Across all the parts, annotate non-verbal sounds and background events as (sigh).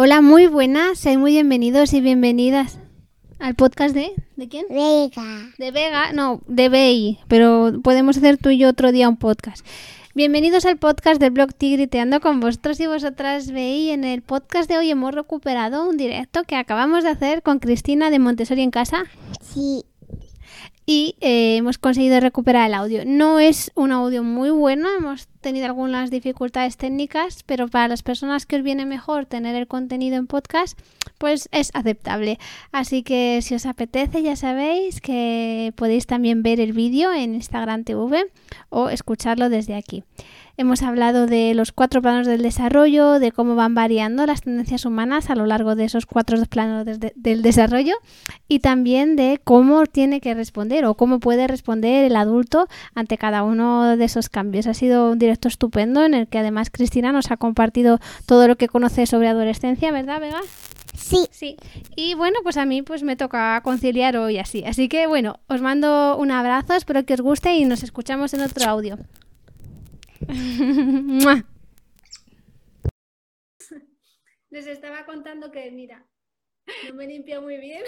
Hola, muy buenas, sean muy bienvenidos y bienvenidas al podcast de... ¿De quién? Vega. De Vega, no, de Bey, pero podemos hacer tú y yo otro día un podcast. Bienvenidos al podcast del blog Tigriteando con vosotros y vosotras Bey. En el podcast de hoy hemos recuperado un directo que acabamos de hacer con Cristina de Montessori en casa Sí. Y eh, hemos conseguido recuperar el audio. No es un audio muy bueno, hemos tenido algunas dificultades técnicas, pero para las personas que os viene mejor tener el contenido en podcast, pues es aceptable. Así que si os apetece, ya sabéis que podéis también ver el vídeo en Instagram TV o escucharlo desde aquí. Hemos hablado de los cuatro planos del desarrollo, de cómo van variando las tendencias humanas a lo largo de esos cuatro planos de- del desarrollo y también de cómo tiene que responder o cómo puede responder el adulto ante cada uno de esos cambios. Ha sido un directo estupendo en el que además Cristina nos ha compartido todo lo que conoce sobre adolescencia, ¿verdad, Vega? Sí. Sí. Y bueno, pues a mí pues me toca conciliar hoy así. Así que bueno, os mando un abrazo, espero que os guste y nos escuchamos en otro audio. Les estaba contando que, mira, no me limpio muy bien.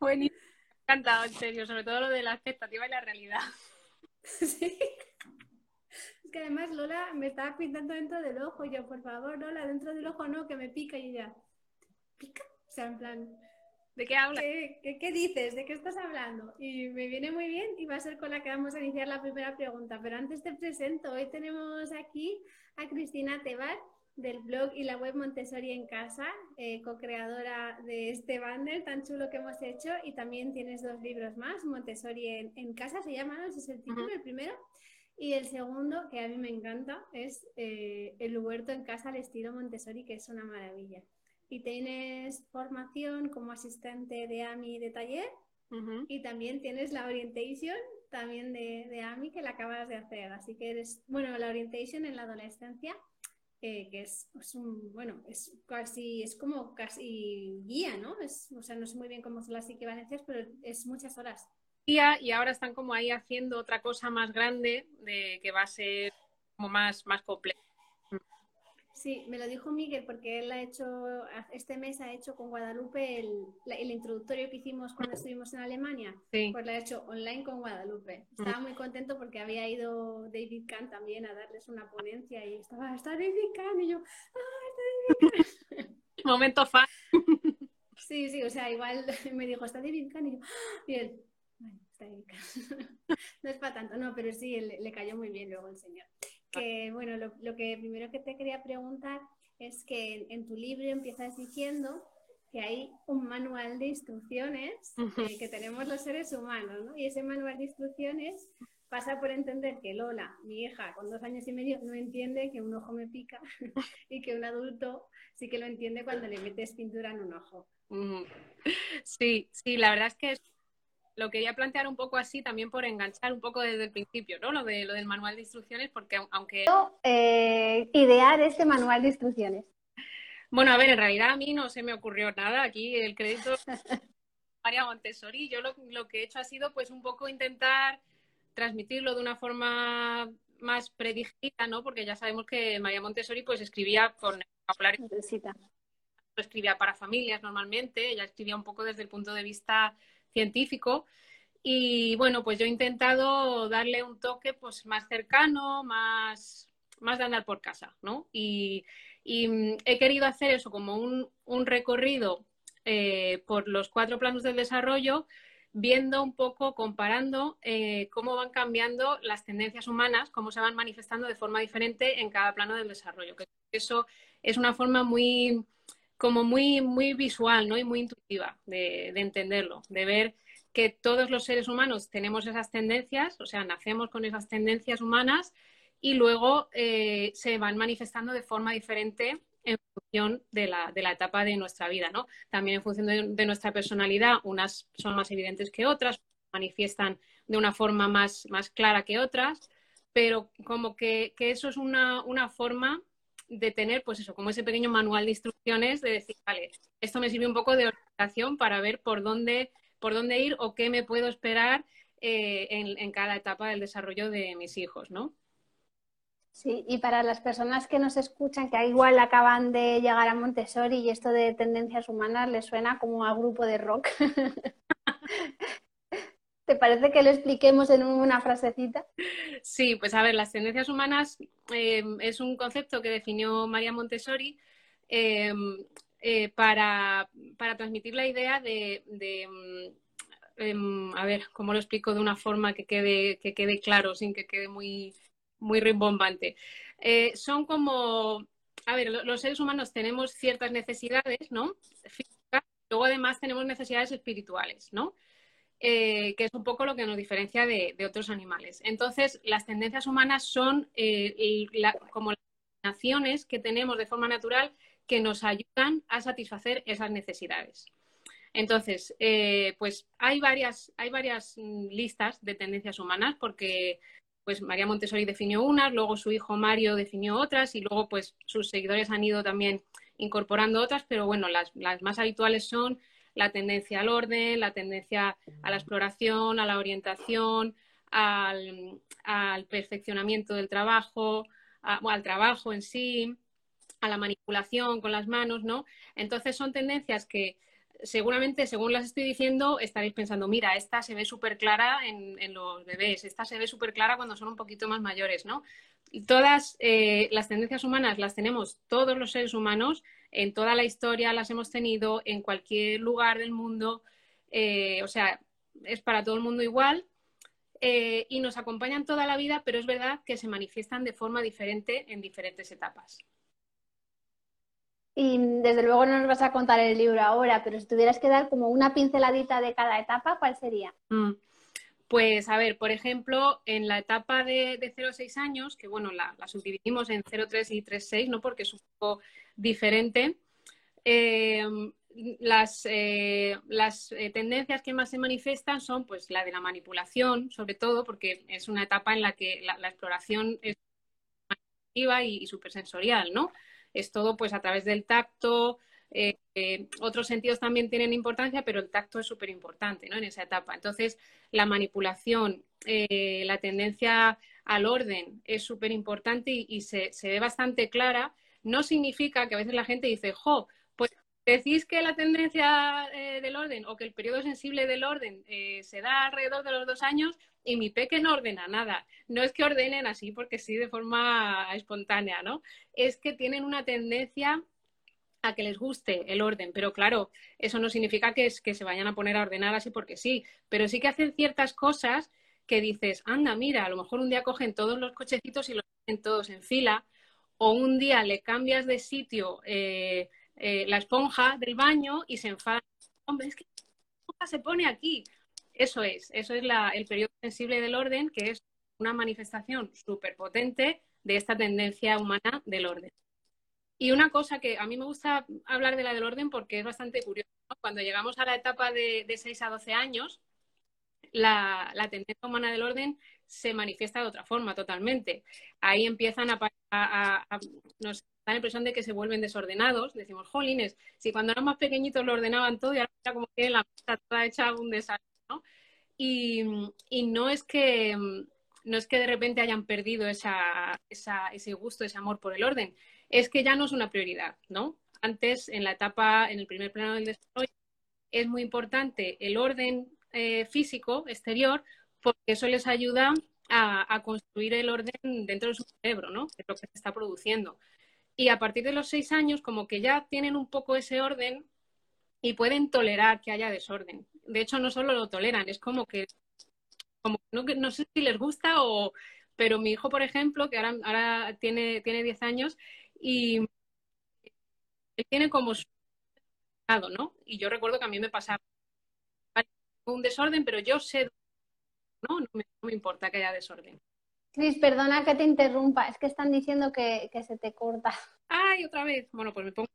Buenísimo, me ha encantado, en serio, sobre todo lo de la expectativa y la realidad. Sí. Es que además Lola me estaba pintando dentro del ojo. Y yo, por favor, Lola, dentro del ojo no, que me pica. Y ella, ¿pica? O sea, en plan, ¿De qué hablas? ¿qué, qué, qué dices? ¿De qué estás hablando? Y me viene muy bien y va a ser con la que vamos a iniciar la primera pregunta. Pero antes te presento, hoy tenemos aquí a Cristina Tebar del blog y la web Montessori en casa, eh, co-creadora de este banner tan chulo que hemos hecho y también tienes dos libros más, Montessori en, en casa se llama, ¿no? Ese es el título, Ujú. el primero. Y el segundo, que a mí me encanta, es eh, El huerto en casa al estilo Montessori, que es una maravilla. Y tienes formación como asistente de AMI de taller Ujú. y también tienes la orientation también de, de AMI que la acabas de hacer. Así que eres, bueno, la orientation en la adolescencia, eh, que es, es un, bueno, es casi, es como casi guía, ¿no? Es, o sea, no sé muy bien cómo son las equivalencias, pero es muchas horas. Y ahora están como ahí haciendo otra cosa más grande de que va a ser como más, más compleja. Sí, me lo dijo Miguel porque él ha hecho, este mes ha hecho con Guadalupe el, el introductorio que hicimos cuando estuvimos en Alemania. Sí. Pues lo ha hecho online con Guadalupe. Estaba muy contento porque había ido David Kahn también a darles una ponencia y estaba, está David Kahn y yo, ¡ah, está David Kahn! (laughs) Momento fan. (laughs) Sí, sí, o sea, igual (laughs) me dijo, está David Kahn y yo, ¡ah! y él, bueno, está David Kahn. No es para tanto, no, pero sí, le, le cayó muy bien luego el señor. Que bueno, lo, lo que primero que te quería preguntar es que en, en tu libro empiezas diciendo que hay un manual de instrucciones eh, que tenemos los seres humanos, ¿no? Y ese manual de instrucciones pasa por entender que Lola, mi hija con dos años y medio, no entiende que un ojo me pica (laughs) y que un adulto sí que lo entiende cuando le metes pintura en un ojo. Sí, sí, la verdad es que es- lo quería plantear un poco así también por enganchar un poco desde el principio, ¿no? Lo de lo del manual de instrucciones, porque au- aunque Eh, idear este manual de instrucciones. Bueno, a ver, en realidad a mí no se me ocurrió nada. Aquí el crédito (laughs) María Montessori. Yo lo, lo que he hecho ha sido pues un poco intentar transmitirlo de una forma más predigerida, ¿no? Porque ya sabemos que María Montessori pues escribía con vocabulario, escribía para familias normalmente, ella escribía un poco desde el punto de vista científico. Y bueno, pues yo he intentado darle un toque pues más cercano, más, más de andar por casa, ¿no? Y, mm, he querido hacer eso como un, un recorrido eh, por los cuatro planos del desarrollo, viendo un poco, comparando eh, cómo van cambiando las tendencias humanas, cómo se van manifestando de forma diferente en cada plano del desarrollo. Que eso es una forma muy, como muy, muy visual, ¿no? Y muy intuitiva de, de entenderlo, de ver que todos los seres humanos tenemos esas tendencias, o sea, nacemos con esas tendencias humanas y luego eh, se van manifestando de forma diferente en función de la, de la etapa de nuestra vida, ¿no? También en función de, de nuestra personalidad, unas son más evidentes que otras, manifiestan de una forma más, más clara que otras, pero como que, que eso es una, una forma de tener, pues eso, como ese pequeño manual de instrucciones de decir, vale, esto me sirve un poco de orientación para ver por dónde, por dónde ir o qué me puedo esperar eh, en, en, cada etapa del desarrollo de mis hijos, ¿no? Sí, y para las personas que nos escuchan, que igual acaban de llegar a Montessori y esto de tendencias humanas les suena como a grupo de rock. (laughs) ¿Te parece que lo expliquemos en una frasecita? Sí, pues a ver, las tendencias humanas eh, es un concepto que definió María Montessori eh, eh, para, transmitir la idea de, mm, em, a ver, ¿cómo lo explico de una forma que quede, que quede claro, sin que quede muy, muy rimbombante. Eh, son como, a ver, los seres humanos tenemos ciertas necesidades, ¿no? Físicas, luego además tenemos necesidades espirituales, ¿no? Eh, que es un poco lo que nos diferencia de, otros animales. Entonces, las tendencias humanas son eh, como las naciones que tenemos de forma natural que nos ayudan a satisfacer esas necesidades. Entonces, pues hay varias, hay varias mm, listas de tendencias humanas porque pues María Montessori definió unas, luego su hijo Mario definió otras y luego pues sus seguidores han ido también incorporando otras, pero bueno, las, más habituales son la tendencia al orden, la tendencia a la exploración, a la orientación, al, perfeccionamiento del trabajo, al trabajo en sí, a la manipulación con las manos, ¿no? Entonces son tendencias que seguramente, según las estoy diciendo, estaréis pensando, mira, esta se ve súper clara en, los bebés, esta se ve súper clara cuando son un poquito más mayores, ¿no? Todas eh, las tendencias humanas las tenemos todos los seres humanos, en toda la historia las hemos tenido, en cualquier lugar del mundo, eh, o sea, es para todo el mundo igual. Eh, y nos acompañan toda la vida, pero es verdad que se manifiestan de forma diferente en diferentes etapas. Y desde luego no nos vas a contar el libro ahora, pero si tuvieras que dar como una pinceladita de cada etapa, ¿cuál sería? Mm. Pues a ver, por ejemplo, en la etapa de, de 0 a 6 años, que bueno, la, subdividimos en 0, 3 y 3, 6, ¿no? Porque es un poco diferente. Eh, las, eh, las eh, tendencias que más se manifiestan son pues la de la manipulación, sobre todo, porque es una etapa en la que la, exploración es y, y supersensorial, ¿no? es todo pues a través del tacto. Eh, eh, otros sentidos también tienen importancia, pero el tacto es súper importante ¿no? en esa etapa. Entonces, la manipulación, eh, la tendencia al orden es súper importante y, se, ve bastante clara. No significa que a veces la gente dice, jo, decís que la tendencia del orden o que el periodo sensible del orden se da alrededor de los dos años y mi peque no ordena nada. No es que ordenen así porque sí de forma espontánea, ¿no? Es que tienen una tendencia a que les guste el orden, pero claro, eso no significa que, es, que se vayan a poner a ordenar así porque sí, pero sí que hacen ciertas cosas que dices, anda, mira, a lo mejor un día cogen todos los cochecitos y los ponen todos en fila, o un día le cambias de sitio eh, eh, la esponja del baño y se enfada, hombre, es que la esponja se pone aquí, eso es, eso es el periodo sensible del orden, que es una manifestación súper potente de esta tendencia humana del orden. Y una cosa que a mí me gusta hablar de la del orden porque es bastante curioso. Cuando llegamos a la etapa de, 6 a 12 años, la, tendencia humana del orden se manifiesta de otra forma totalmente. Ahí empiezan a, da la impresión de que se vuelven desordenados. Decimos, jolines, si cuando eran más pequeñitos lo ordenaban todo y ahora como que la mesa toda hecha un desastre. Y, no es que no es que de repente hayan perdido esa, ese gusto, ese amor por el orden, es que ya no es una prioridad, ¿no? Antes, en la etapa, en el primer plano del desarrollo, es muy importante el orden eh, físico exterior, porque eso les ayuda a, a, construir el orden dentro de su cerebro, ¿no? Es lo que se está produciendo. Y a partir de los seis años, como que ya tienen un poco ese orden y pueden tolerar que haya desorden de hecho no solo lo toleran, es como que, como no, no sé si les gusta o, pero mi hijo, por ejemplo, que ahora, ahora tiene, tiene 10 años y él tiene como su ¿no? Y yo recuerdo que a mí me pasaba un desorden, pero yo sé, ¿no? No me, importa que haya desorden. Cris, perdona que te interrumpa, es que están diciendo que, que se te corta. Ay, otra vez. Bueno, pues me pongo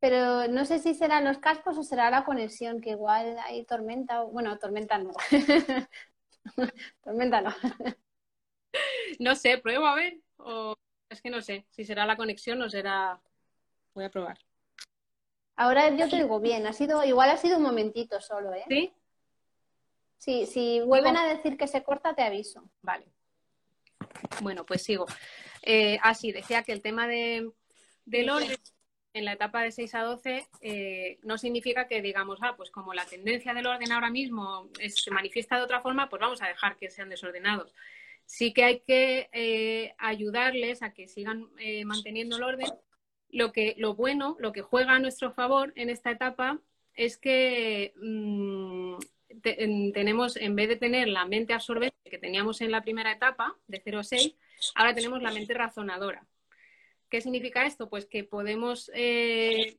pero no sé si serán los cascos o será la conexión, que igual hay tormenta. Bueno, tormenta no. (laughs) tormenta no. no sé, pruebo a ver. O es que no sé si será la conexión o será. Voy a probar. Ahora yo te digo bien, ha sido, igual ha sido un momentito solo, ¿eh? Sí. Sí, si vuelven a decir que se corta, te aviso. Vale. Bueno, pues sigo. Eh, así, decía que el tema de, del orden en la etapa de 6 a 12 eh, no significa que digamos, ah, pues como la tendencia del orden ahora mismo se manifiesta de otra forma, pues vamos a dejar que sean desordenados. Sí que hay que eh, ayudarles a que sigan eh, manteniendo el orden. Lo, que, lo bueno, lo que juega a nuestro favor en esta etapa es que tenemos, en vez de tener la mente absorbente que teníamos en la primera etapa, de 0 a 6, ahora tenemos la mente razonadora. ¿Qué significa esto? Pues que podemos eh,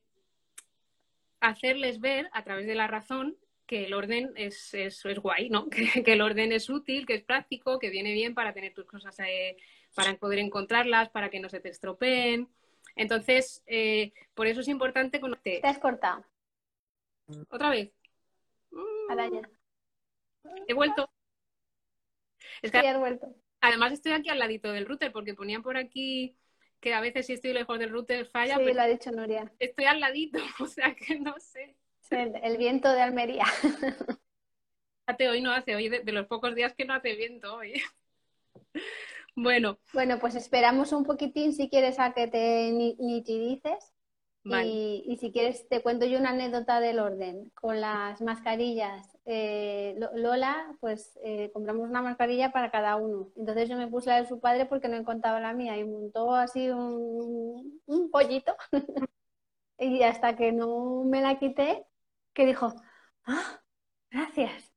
hacerles ver a través de la razón que el orden es, es, guay, ¿no? (laughs) Que, el orden es útil, que es práctico, que viene bien para tener tus cosas, eh, para poder encontrarlas, para que no se te estropeen. Entonces, eh, por eso es importante conocer. Te has cortado. ¿Otra vez? He vuelto. Es que, vuelto. Además estoy aquí al ladito del router porque ponían por aquí que a veces si estoy lejos del router falla. Sí, lo ha dicho Nuria. Estoy al ladito, (laughs) o sea que no sé. El, viento de Almería. (laughs) Hoy no hace, hoy de, los pocos días que no hace viento hoy. (laughs) Bueno. Bueno, pues esperamos un poquitín si quieres a que te nitidices. Y, y, si quieres, te cuento yo una anécdota del orden. Con las mascarillas, eh, Lola, pues eh, compramos una mascarilla para cada uno. Entonces yo me puse la de su padre porque no encontraba la mía y montó así un, un pollito. (laughs) y hasta que no me la quité, que dijo, ah, gracias.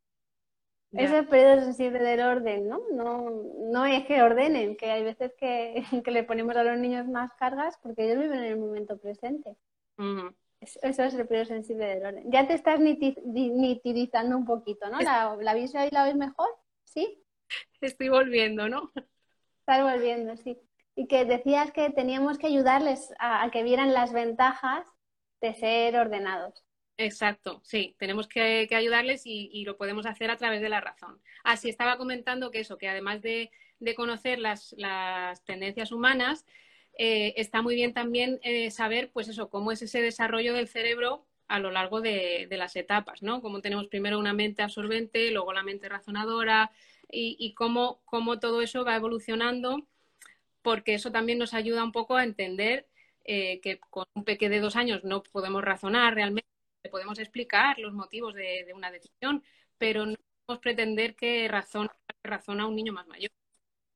Es el periodo sensible del orden, ¿no? ¿no? No es que ordenen, que hay veces (laughs) que, le ponemos a los niños más cargas porque ellos viven en el momento presente. Eso es el periodo sensible del orden. Ya te estás nitidizando un poquito, ¿no? ¿La, la vista ahí la ves mejor? ¿Sí? Estoy volviendo, ¿no? Estás volviendo, sí. Y que decías que teníamos que ayudarles a que vieran las ventajas de ser ordenados. Exacto, sí, tenemos que, ayudarles y, lo podemos hacer a través de la razón. Así estaba comentando que eso, que además de, conocer las, tendencias humanas, eh, está muy bien también eh, saber, pues eso, cómo es ese desarrollo del cerebro a lo largo de, las etapas, ¿no? Cómo tenemos primero una mente absorbente, luego la mente razonadora y, cómo, cómo todo eso va evolucionando, porque eso también nos ayuda un poco a entender eh, que con un peque de dos años no podemos razonar realmente podemos explicar los motivos de, una decisión, pero no podemos pretender que razona, un niño más mayor.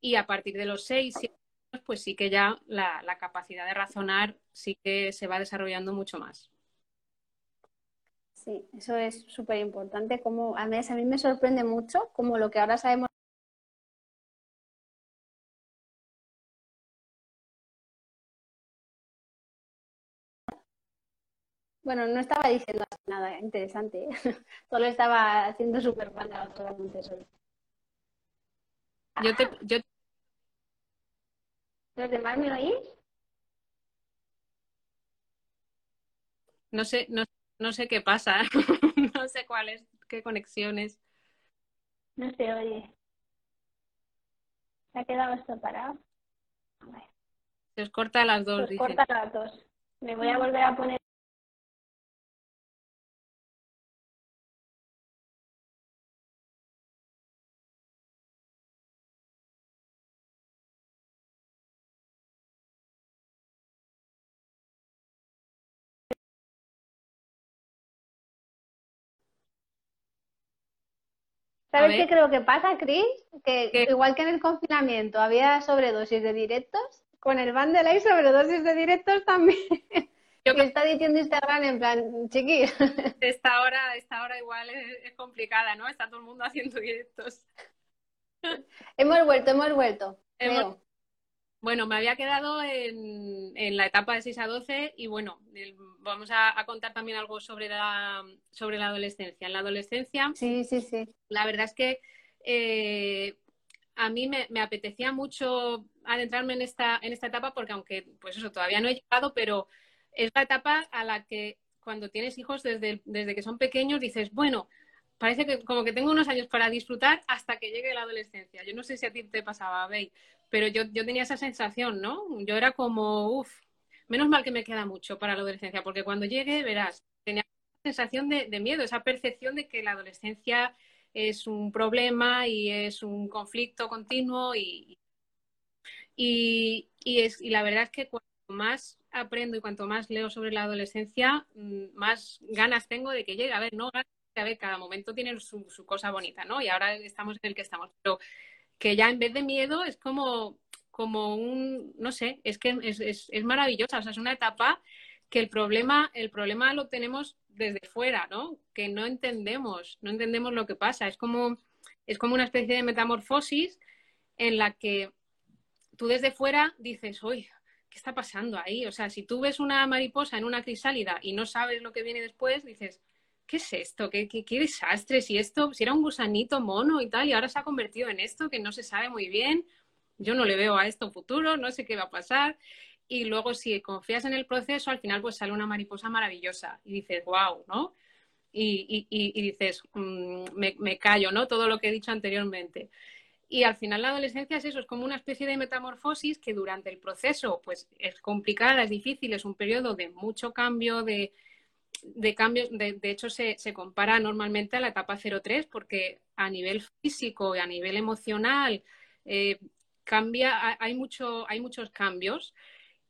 Y a partir de los seis, siete años, pues sí que ya la, capacidad de razonar sí que se va desarrollando mucho más. Sí, eso es súper importante. Como a mí, a mí me sorprende mucho, como lo que ahora sabemos Bueno, no estaba diciendo nada interesante, (laughs) solo estaba haciendo de la doctora Montessori. Yo te, yo... ¿Los demás me oís? No sé, no, no sé qué pasa, (laughs) no sé cuáles, qué conexiones. No se oye. Se ha quedado esto parado. Se os corta las dos. Se os corta las dos. Me voy a volver a poner. ¿Sabes qué creo que pasa, Chris? Que igual que en el confinamiento había sobredosis de directos, con el bundle hay sobredosis de directos también. (laughs) Yo que está diciendo Instagram en plan, chiqui. (laughs) Esta hora, esta hora igual es, complicada, ¿no? Está todo el mundo haciendo directos. Hemos vuelto, hemos vuelto. Bueno, me había quedado en, la etapa de 6 a 12 y bueno, vamos a, contar también algo sobre la, sobre la adolescencia. En la adolescencia, sí, sí, sí. La verdad es que eh, a mí me, apetecía mucho adentrarme en esta, en esta etapa porque aunque, pues eso, todavía no he llegado, pero es la etapa a la que cuando tienes hijos desde, desde que son pequeños dices, bueno, parece que como que tengo unos años para disfrutar hasta que llegue la adolescencia. Yo no sé si a ti te pasaba, Bey, pero yo, yo tenía esa sensación, ¿no? Yo era como, uff, menos mal que me queda mucho para la adolescencia, porque cuando llegue, verás, tenía esa sensación de, miedo, esa percepción de que la adolescencia es un problema y es un conflicto continuo y, Y, y, es, y la verdad es que cuanto más aprendo y cuanto más leo sobre la adolescencia, mm, más ganas tengo de que llegue. A ver, no ganas, cada momento tiene su, cosa bonita, ¿no? Y ahora estamos en el que estamos. Pero que ya en vez de miedo es como, como un, no sé, es que es maravillosa, o sea, es una etapa que el problema, el problema lo tenemos desde fuera, ¿no? Que no entendemos, no entendemos lo que pasa. Es como, es como una especie de metamorfosis en la que tú desde fuera dices, uy, ¿qué está pasando ahí? O sea, si tú ves una mariposa en una crisálida y no sabes lo que viene después, dices, ¿qué es esto? ¿Qué, qué, desastre? Si esto, si era un gusanito mono y tal, y ahora se ha convertido en esto que no se sabe muy bien, yo no le veo a esto futuro, no sé qué va a pasar. Y luego si confías en el proceso, al final pues sale una mariposa maravillosa y dices, wow, ¿no? Y, dices, mmm, me, me callo, ¿no? Todo lo que he dicho anteriormente. Y al final la adolescencia es eso, es como una especie de metamorfosis que durante el proceso pues es complicada, es difícil, es un periodo de mucho cambio, de, de cambios, de, de hecho se, se, compara normalmente a la etapa 03 porque a nivel físico y a nivel emocional eh, cambia, hay, mucho, hay muchos cambios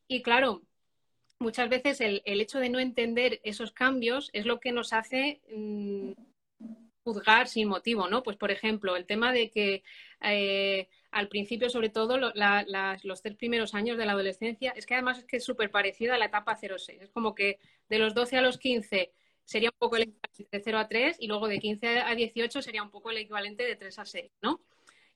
y claro, muchas veces el, el, hecho de no entender esos cambios es lo que nos hace mmm, juzgar sin motivo, ¿no? Pues por ejemplo, el tema de que eh, al principio, sobre todo, lo, la, la, los tres primeros años de la adolescencia, es que además es que es súper parecida a la etapa 0-6. Es como que de los 12 a los 15 sería un poco el equivalente de 0 a 3 y luego de 15 a 18 sería un poco el equivalente de 3 a 6, ¿no?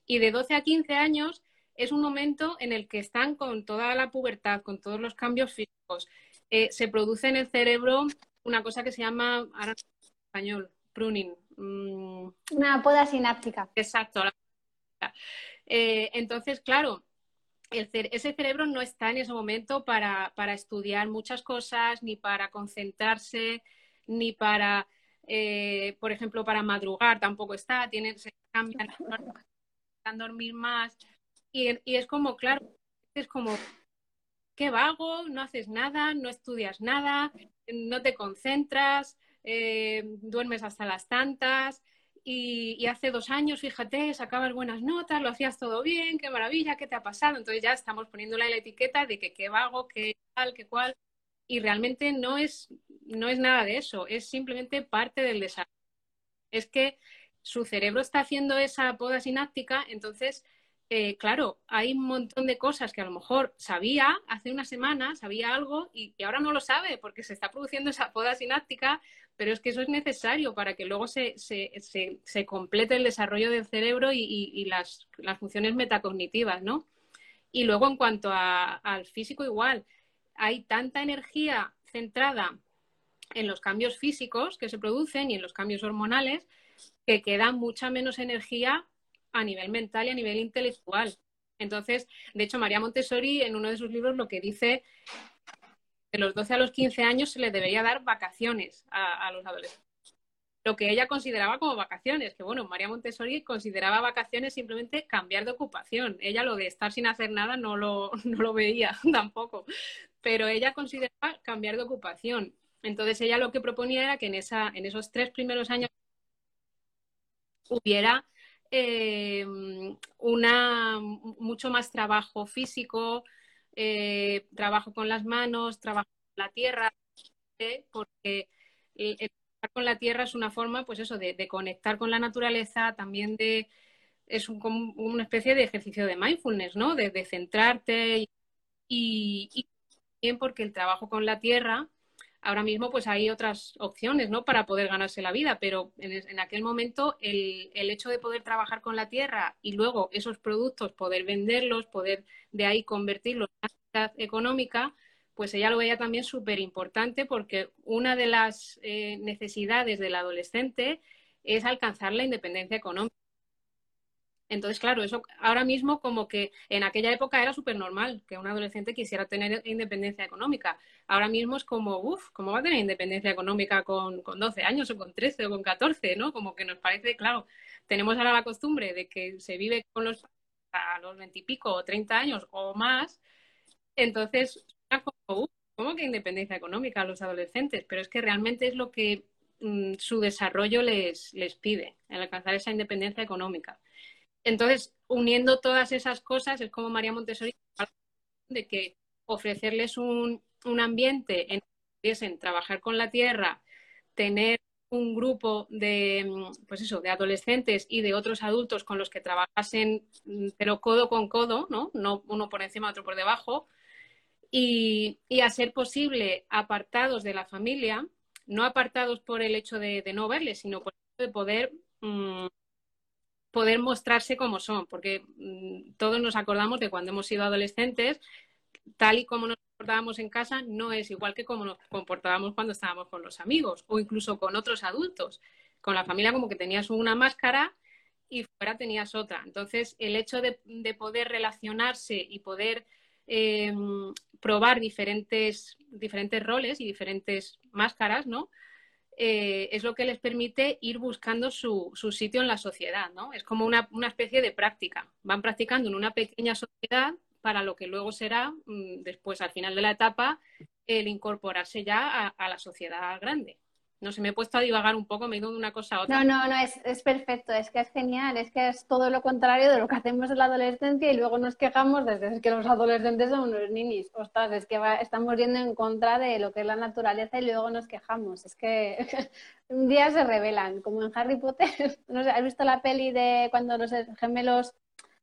Y de 12 a 15 años es un momento en el que están con toda la pubertad, con todos los cambios físicos. Eh, se produce en el cerebro una cosa que se llama, ahora en español, pruning. Mm. Una poda sináptica. Exacto. Eh, entonces, claro, el ese cerebro no está en ese momento para, para, estudiar muchas cosas, ni para concentrarse, ni para, eh, por ejemplo, para madrugar, tampoco está, tiene, se cambian, dormir más. Y, y, es como, claro, es como, qué vago, no haces nada, no estudias nada, no te concentras, eh, duermes hasta las tantas. Y, hace dos años, fíjate, sacabas buenas notas, lo hacías todo bien, qué maravilla, qué te ha pasado. Entonces ya estamos poniéndole la etiqueta de que qué vago, qué tal, qué cual. Y realmente no es, no es nada de eso, es simplemente parte del desarrollo. Es que su cerebro está haciendo esa poda sináptica, entonces eh, claro, hay un montón de cosas que a lo mejor sabía hace una semana, sabía algo y, ahora no lo sabe porque se está produciendo esa poda sináptica, pero es que eso es necesario para que luego se, complete el desarrollo del cerebro y, las, funciones metacognitivas, ¿no? Y luego en cuanto al físico igual, hay tanta energía centrada en los cambios físicos que se producen y en los cambios hormonales que queda mucha menos energía a nivel mental y a nivel intelectual. Entonces, de hecho, María Montessori en uno de sus libros lo que dice de los 12 a los 15 años se le debería dar vacaciones a, a los adolescentes. Lo que ella consideraba como vacaciones, que bueno, María Montessori consideraba vacaciones simplemente cambiar de ocupación. Ella lo de estar sin hacer nada no lo, (laughs) no lo veía (laughs) tampoco, pero ella consideraba cambiar de ocupación. Entonces ella lo que proponía era que en, esa, en esos tres primeros años hubiera eh, una, mucho más trabajo físico, eh, trabajo con las manos, trabajo con la tierra, ¿eh? porque el, el, trabajar con la tierra es una forma, pues eso, de, conectar con la naturaleza, también de es un, como una especie de ejercicio de mindfulness, ¿no? De, centrarte y, también porque el trabajo con la tierra Ahora mismo pues hay otras opciones ¿no? para poder ganarse la vida, pero en, aquel momento el, el, hecho de poder trabajar con la tierra y luego esos productos poder venderlos, poder de ahí convertirlos en actividad económica, pues ella lo veía también súper importante porque una de las eh, necesidades del adolescente es alcanzar la independencia económica. Entonces, claro, eso ahora mismo como que en aquella época era súper normal que un adolescente quisiera tener independencia económica. Ahora mismo es como, uff, ¿cómo va a tener independencia económica con, con 12 años o con 13 o con 14? ¿no? Como que nos parece, claro, tenemos ahora la costumbre de que se vive con los a los 20 y pico o 30 años o más. Entonces, como, uff, ¿cómo que independencia económica a los adolescentes? Pero es que realmente es lo que mmm, su desarrollo les pide, el alcanzar esa independencia económica. Entonces, uniendo todas esas cosas, es como María Montessori de que ofrecerles un, un ambiente en que pudiesen trabajar con la tierra, tener un grupo de, mm, pues eso, de adolescentes y de otros adultos con los que trabajasen, mm, pero codo con codo, ¿no? No uno por encima, otro por debajo, y, y a ser posible apartados de la familia, no apartados por el hecho de, no verles, sino por el hecho de poder, mmm, poder mostrarse como son, porque mmm, todos nos acordamos de cuando hemos sido adolescentes, tal y como nos comportábamos en casa no es igual que como nos comportábamos cuando estábamos con los amigos o incluso con otros adultos. Con la familia como que tenías una máscara y fuera tenías otra. Entonces, el hecho de, de poder relacionarse y poder eh, probar diferentes, diferentes roles y diferentes máscaras, ¿no? Eh, es lo que les permite ir buscando su, su sitio en la sociedad, ¿no? Es como una, una especie de práctica. Van practicando en una pequeña sociedad para lo que luego será, mm, después al final de la etapa, el incorporarse ya a, a, la sociedad grande. No sé, me he puesto a divagar un poco, me he ido de una cosa a otra. No, no, no, es, es, perfecto, es que es genial, es que es todo lo contrario de lo que hacemos en la adolescencia y luego nos quejamos de que los adolescentes son unos ninis. Ostras, es que va, estamos yendo en contra de lo que es la naturaleza y luego nos quejamos. Es que (laughs) un día se revelan, como en Harry Potter. (laughs) No sé, ¿has visto la peli de cuando los gemelos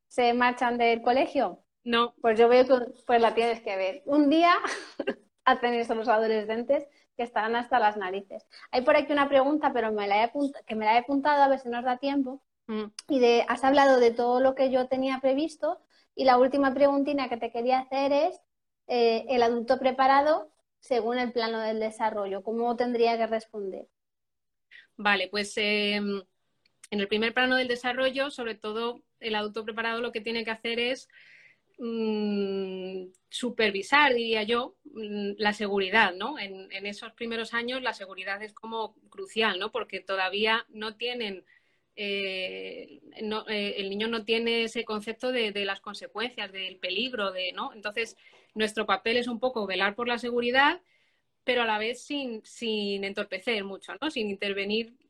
se marchan del colegio? No. Pues yo veo que pues la tienes que ver. Un día (laughs) hacen eso los adolescentes que están hasta las narices. Hay por aquí una pregunta, pero me la he que me la he apuntado a ver si nos da tiempo. Mm. Y de, has hablado de todo lo que yo tenía previsto. Y la última preguntina que te quería hacer es, eh, el adulto preparado según el plano del desarrollo, ¿cómo tendría que responder? Vale, pues eh, en el primer plano del desarrollo, sobre todo el adulto preparado lo que tiene que hacer es mmm, supervisar, diría yo, mmm, la seguridad, ¿no? En, esos primeros años la seguridad es como crucial, ¿no? Porque todavía no tienen, eh, eh, el niño no tiene ese concepto de, las consecuencias, del peligro, de, ¿no? Entonces, nuestro papel es un poco velar por la seguridad, pero a la vez sin, sin entorpecer mucho, ¿no? Sin intervenir mm,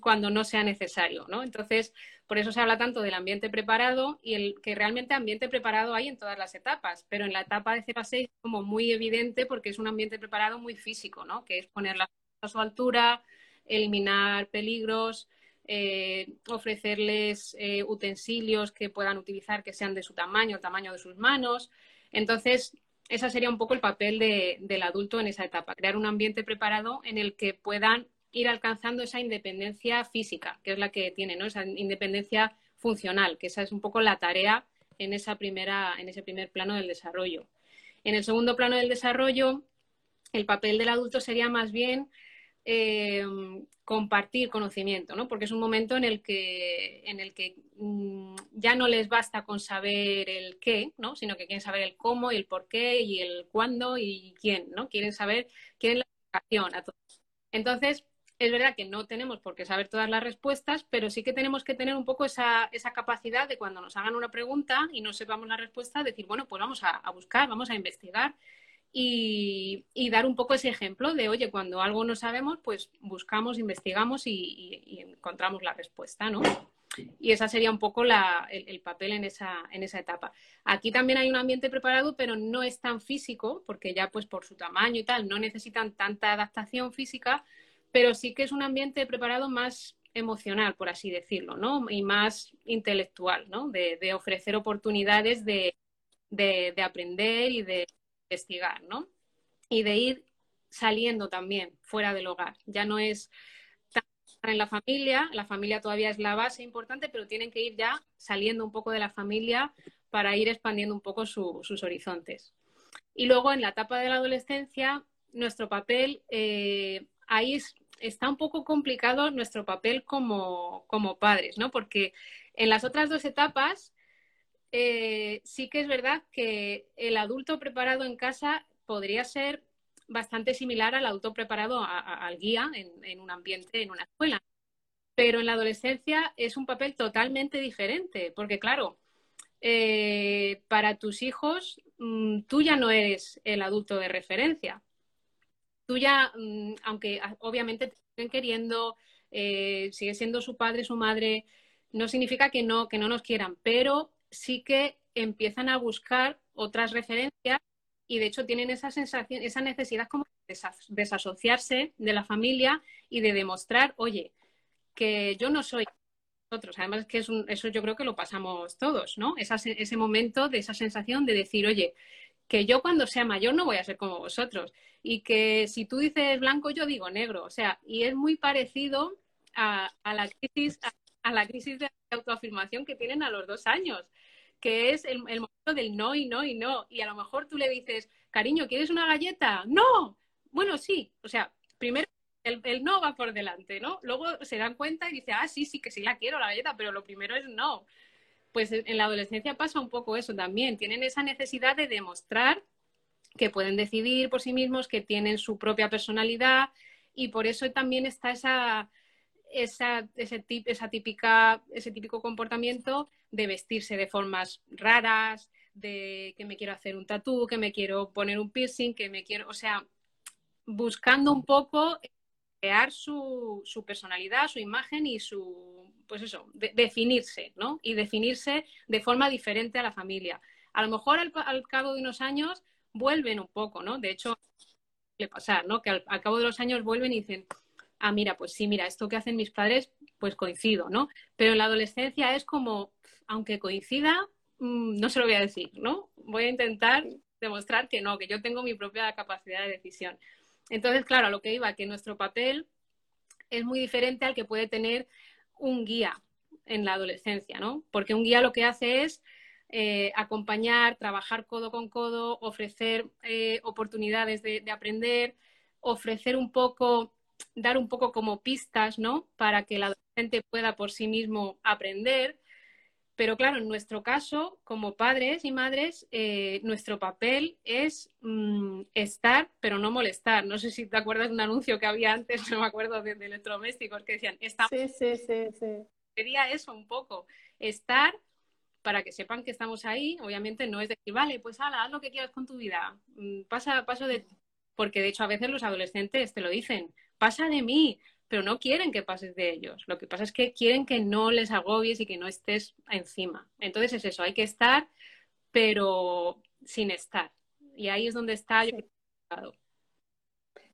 cuando no sea necesario, ¿no? Entonces, por eso se habla tanto del ambiente preparado y el que realmente ambiente preparado hay en todas las etapas, pero en la etapa de 0 a 6 es como muy evidente porque es un ambiente preparado muy físico, ¿no? Que es poner las a su altura, eliminar peligros, eh, ofrecerles eh, utensilios que puedan utilizar que sean de su tamaño, el tamaño de sus manos. Entonces, ese sería un poco el papel de, del adulto en esa etapa, crear un ambiente preparado en el que puedan ir alcanzando esa independencia física, que es la que tiene, ¿no? Esa independencia funcional, que esa es un poco la tarea en, esa primera, en ese primer plano del desarrollo. En el segundo plano del desarrollo, el papel del adulto sería más bien eh, compartir conocimiento, ¿no? Porque es un momento en el que, en el que mmm, ya no les basta con saber el qué, ¿no? Sino que quieren saber el cómo y el por qué y el cuándo y quién, ¿no? Quieren saber, quieren la educación a todos. Entonces, es verdad que no tenemos por qué saber todas las respuestas, pero sí que tenemos que tener un poco esa, esa capacidad de cuando nos hagan una pregunta y no sepamos la respuesta, decir, bueno, pues vamos a, buscar, vamos a investigar y, dar un poco ese ejemplo de, oye, cuando algo no sabemos, pues buscamos, investigamos y, encontramos la respuesta, ¿no? Y ese sería un poco la, el, el, papel en esa, en esa etapa. Aquí también hay un ambiente preparado, pero no es tan físico, porque ya pues por su tamaño y tal, no necesitan tanta adaptación física, pero sí que es un ambiente preparado más emocional, por así decirlo, ¿no? Y más intelectual, ¿no? De, ofrecer oportunidades de, de, de, aprender y de investigar, ¿no? Y de ir saliendo también fuera del hogar. Ya no es en la familia, la familia todavía es la base importante, pero tienen que ir ya saliendo un poco de la familia para ir expandiendo un poco su, sus horizontes. Y luego en la etapa de la adolescencia, nuestro papel, eh, ahí es, está un poco complicado nuestro papel como, como, padres, ¿no? Porque en las otras dos etapas eh, sí que es verdad que el adulto preparado en casa podría ser bastante similar al adulto preparado al guía en, un ambiente, en una escuela. Pero en la adolescencia es un papel totalmente diferente, porque claro, eh, para tus hijos mmm, tú ya no eres el adulto de referencia. Tú ya, mmm, aunque obviamente te siguen queriendo, eh, sigue siendo su padre, su madre, no significa que no, que no nos quieran, pero sí que empiezan a buscar otras referencias y de hecho tienen esa sensación, esa necesidad como de desasociarse de la familia y de demostrar, oye, que yo no soy nosotros. Además, que es eso yo creo que lo pasamos todos, ¿no? ese momento de esa sensación de decir, oye, que yo cuando sea mayor no voy a ser como vosotros. Y que si tú dices blanco, yo digo negro. O sea, y es muy parecido a, la crisis, a, la crisis de autoafirmación que tienen a los dos años, que es el, el momento del no y no y no. Y a lo mejor tú le dices, cariño, ¿quieres una galleta? No. Bueno, sí. O sea, primero el, no va por delante, ¿no? Luego se dan cuenta y dice, ah, sí, sí, que sí la quiero la galleta, pero lo primero es no. Pues en la adolescencia pasa un poco eso también. Tienen esa necesidad de demostrar que pueden decidir por sí mismos, que tienen su propia personalidad y por eso también está esa, esa, ese, esa típica, ese típico comportamiento de vestirse de formas raras, de que me quiero hacer un tatú, que me quiero poner un piercing, que me quiero, o sea, buscando un poco crear su, su, personalidad, su imagen y su, pues eso, definirse, ¿no? Y definirse de forma diferente a la familia. A lo mejor al, cabo de unos años vuelven un poco, ¿no? De hecho, le pasar, ¿no? Que al, cabo de los años vuelven y dicen, ah, mira, pues sí, mira, esto que hacen mis padres, pues coincido, ¿no? Pero en la adolescencia es como, aunque coincida, mm, no se lo voy a decir, ¿no? Voy a intentar demostrar que no, que yo tengo mi propia capacidad de decisión. Entonces, claro, a lo que iba, que nuestro papel es muy diferente al que puede tener un guía en la adolescencia, ¿no? Porque un guía lo que hace es eh, acompañar, trabajar codo con codo, ofrecer eh, oportunidades de, de, aprender, ofrecer un poco, dar un poco como pistas, ¿no? Para que el adolescente pueda por sí mismo aprender pero claro, en nuestro caso, como padres y madres, eh, nuestro papel es mm, estar, pero no molestar. No sé si te acuerdas de un anuncio que había antes, (laughs) no me acuerdo, de, electrodomésticos, que decían, estamos... Sí, sí, sí, sí. Sería eso un poco, estar para que sepan que estamos ahí. Obviamente no es decir, vale, pues hala, haz lo que quieras con tu vida, mm, pasa, paso de... Porque de hecho a veces los adolescentes te lo dicen, pasa de mí, pero no quieren que pases de ellos. Lo que pasa es que quieren que no les agobies y que no estés encima. Entonces es eso, hay que estar, pero sin estar. Y ahí es donde está sí.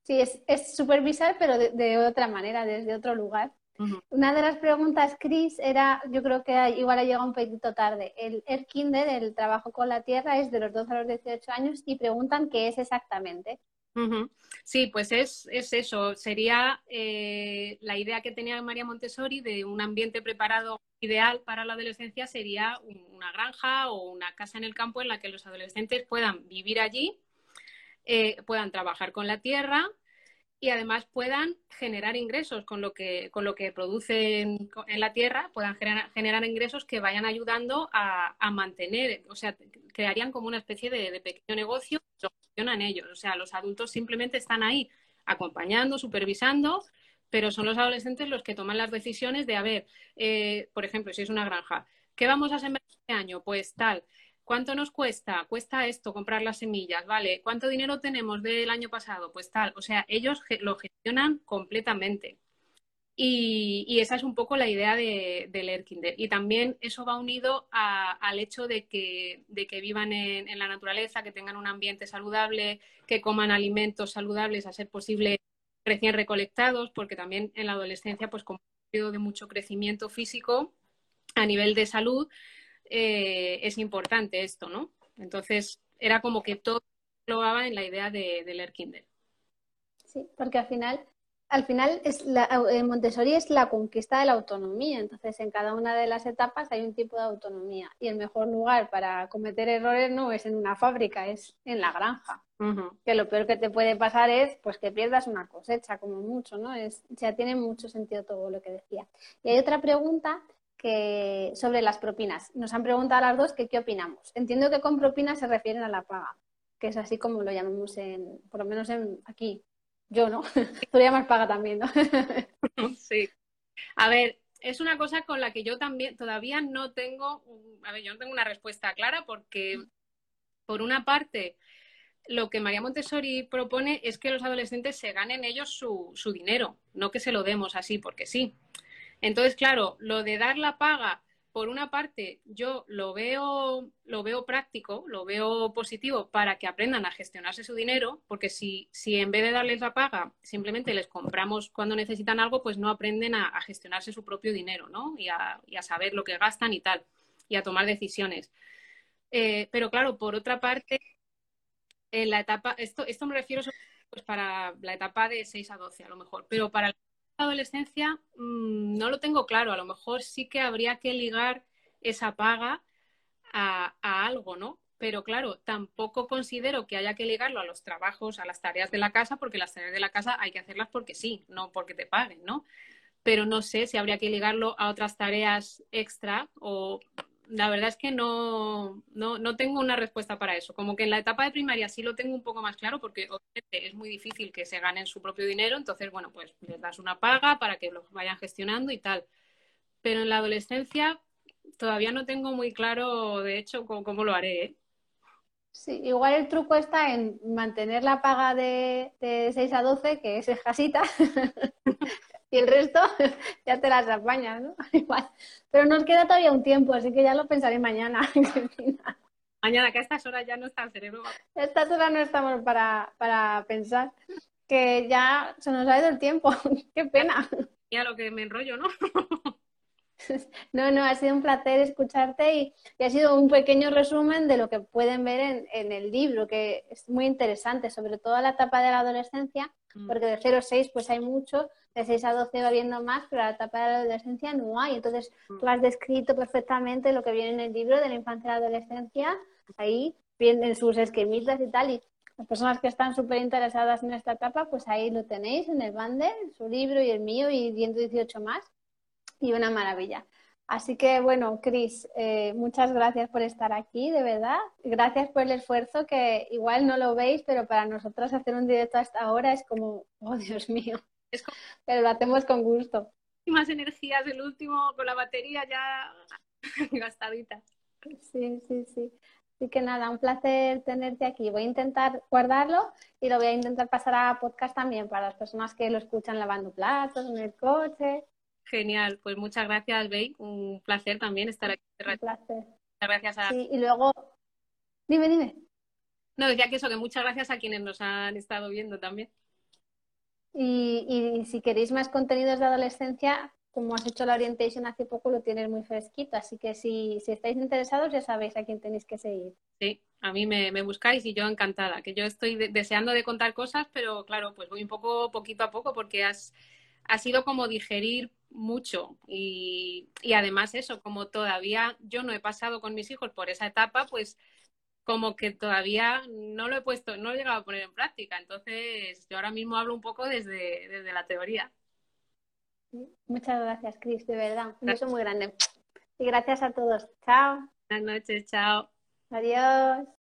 Sí, es, supervisar, pero de, otra manera, desde otro lugar. Una de las preguntas, Chris, era, yo creo que igual ha llegado un poquito tarde. El, el kinder, el trabajo con la tierra, es de los 12 a los 18 años y preguntan qué es exactamente. Sí, pues es, eso. Sería eh, la idea que tenía María Montessori de un ambiente preparado ideal para la adolescencia sería una granja o una casa en el campo en la que los adolescentes puedan vivir allí, eh, puedan trabajar con la tierra y además puedan generar ingresos con lo que, con lo que producen en la tierra, puedan generar, ingresos que vayan ayudando a, mantener, o sea, crearían como una especie de, pequeño negocio lo funcionan ellos. O sea, los adultos simplemente están ahí acompañando, supervisando, pero son los adolescentes los que toman las decisiones de, a ver, eh, por ejemplo, si es una granja, ¿qué vamos a sembrar este año? Pues tal. ¿Cuánto nos cuesta? Cuesta esto, comprar las semillas, ¿vale? ¿Cuánto dinero tenemos del año pasado? Pues tal, o sea, ellos lo gestionan completamente. Y, esa es un poco la idea de, Kinder. Y también eso va unido al hecho de que, de vivan en, en, la naturaleza, que tengan un ambiente saludable, que coman alimentos saludables, a ser posible recién recolectados, porque también en la adolescencia, pues como un periodo de mucho crecimiento físico a nivel de salud, eh, es importante esto, ¿no? Entonces, era como que todo lo haga en la idea de, de leer Kindle. Sí, porque al final, al final es la, Montessori es la conquista de la autonomía. Entonces, en cada una de las etapas hay un tipo de autonomía. Y el mejor lugar para cometer errores no es en una fábrica, es en la granja. Que lo peor que te puede pasar es pues que pierdas una cosecha, como mucho, ¿no? Es, o sea, tiene mucho sentido todo lo que decía. Y hay otra pregunta que sobre las propinas. Nos han preguntado a las dos que qué opinamos. Entiendo que con propinas se refieren a la paga, que es así como lo llamamos en, por lo menos en aquí. Yo no, (laughs) tú lo llamas paga también, ¿no? (laughs) sí. A ver, es una cosa con la que yo también todavía no tengo, a ver, yo no tengo una respuesta clara porque, por una parte, lo que María Montessori propone es que los adolescentes se ganen ellos su, su dinero, no que se lo demos así porque sí. Entonces, claro, lo de dar la paga por una parte, yo lo veo, lo veo práctico, lo veo positivo para que aprendan a gestionarse su dinero, porque si, si en vez de darles la paga, simplemente les compramos cuando necesitan algo, pues no aprenden a, gestionarse su propio dinero, ¿no? Y a, saber lo que gastan y tal, y a tomar decisiones. Eh, pero claro, por otra parte, en la etapa, esto, esto me refiero pues para la etapa de 6 a 12 a lo mejor, pero para la adolescencia mm, no lo tengo claro, a lo mejor sí que habría que ligar esa paga a, algo, ¿no? Pero claro, tampoco considero que haya que ligarlo a los trabajos, a las tareas de la casa, porque las tareas de la casa hay que hacerlas porque sí, no porque te paguen, ¿no? Pero no sé si habría que ligarlo a otras tareas extra o la verdad es que no, no, tengo una respuesta para eso. Como que en la etapa de primaria sí lo tengo un poco más claro porque obviamente es muy difícil que se ganen su propio dinero, entonces, bueno, pues les das una paga para que lo vayan gestionando y tal. Pero en la adolescencia todavía no tengo muy claro, de hecho, cómo, lo haré. ¿eh? Sí, igual el truco está en mantener la paga de, de 6 a 12, que es escasita, (laughs) y el resto (laughs) ya te las apañas, ¿no? (laughs) Pero nos queda todavía un tiempo, así que ya lo pensaré mañana. (laughs) mañana, que a estas horas ya no está el cerebro. A estas horas no estamos para, para pensar, que ya se nos ha ido el tiempo. Qué pena. Ya lo que me enrollo, ¿no? No, no, ha sido un placer escucharte y, ha sido un pequeño resumen de lo que pueden ver en, el libro, que es muy interesante, sobre todo la etapa de la adolescencia. Porque de 0 a 6 pues hay mucho, de 6 a 12 va viendo más, pero la etapa de la adolescencia no hay. Entonces, mm. tú has descrito perfectamente lo que viene en el libro de la infancia y la adolescencia, ahí vienen sus esquemitas y tal, y las personas que están súper interesadas en esta etapa, pues ahí lo tenéis en el bundle, su libro y el mío y 118 más y una maravilla. Así que bueno, Cris, eh, muchas gracias por estar aquí, de verdad. Gracias por el esfuerzo que igual no lo veis, pero para nosotros hacer un directo hasta ahora es como, (laughs) oh Dios mío, es pero lo hacemos con gusto. Más energías, el último con la batería ya (laughs) gastadita. Sí, sí, sí. Así que nada, un placer tenerte aquí. Voy a intentar guardarlo y lo voy a intentar pasar a podcast también para las personas que lo escuchan lavando platos en el coche. Genial, pues muchas gracias, Bey. Un placer también estar aquí. Un placer. Muchas gracias a. Sí, y luego. Dime, dime. No, decía que eso, que muchas gracias a quienes nos han estado viendo también. Y, si queréis más contenidos de adolescencia, como has hecho la orientation hace poco, lo tienes muy fresquito. Así que si, si estáis interesados, ya sabéis a quién tenéis que seguir. Sí, a mí me, buscáis y yo encantada. Que yo estoy deseando de contar cosas, pero claro, pues voy un poco poquito a poco porque has, ha sido como digerir mucho y, además eso, como todavía yo no he pasado con mis hijos por esa etapa, pues como que todavía no lo he puesto, no lo he llegado a poner en práctica. Entonces, yo ahora mismo hablo un poco desde, desde la teoría. Muchas gracias, Cris, de verdad. Un beso muy grande. Y gracias a todos. Chao. Buenas noches, chao. Adiós.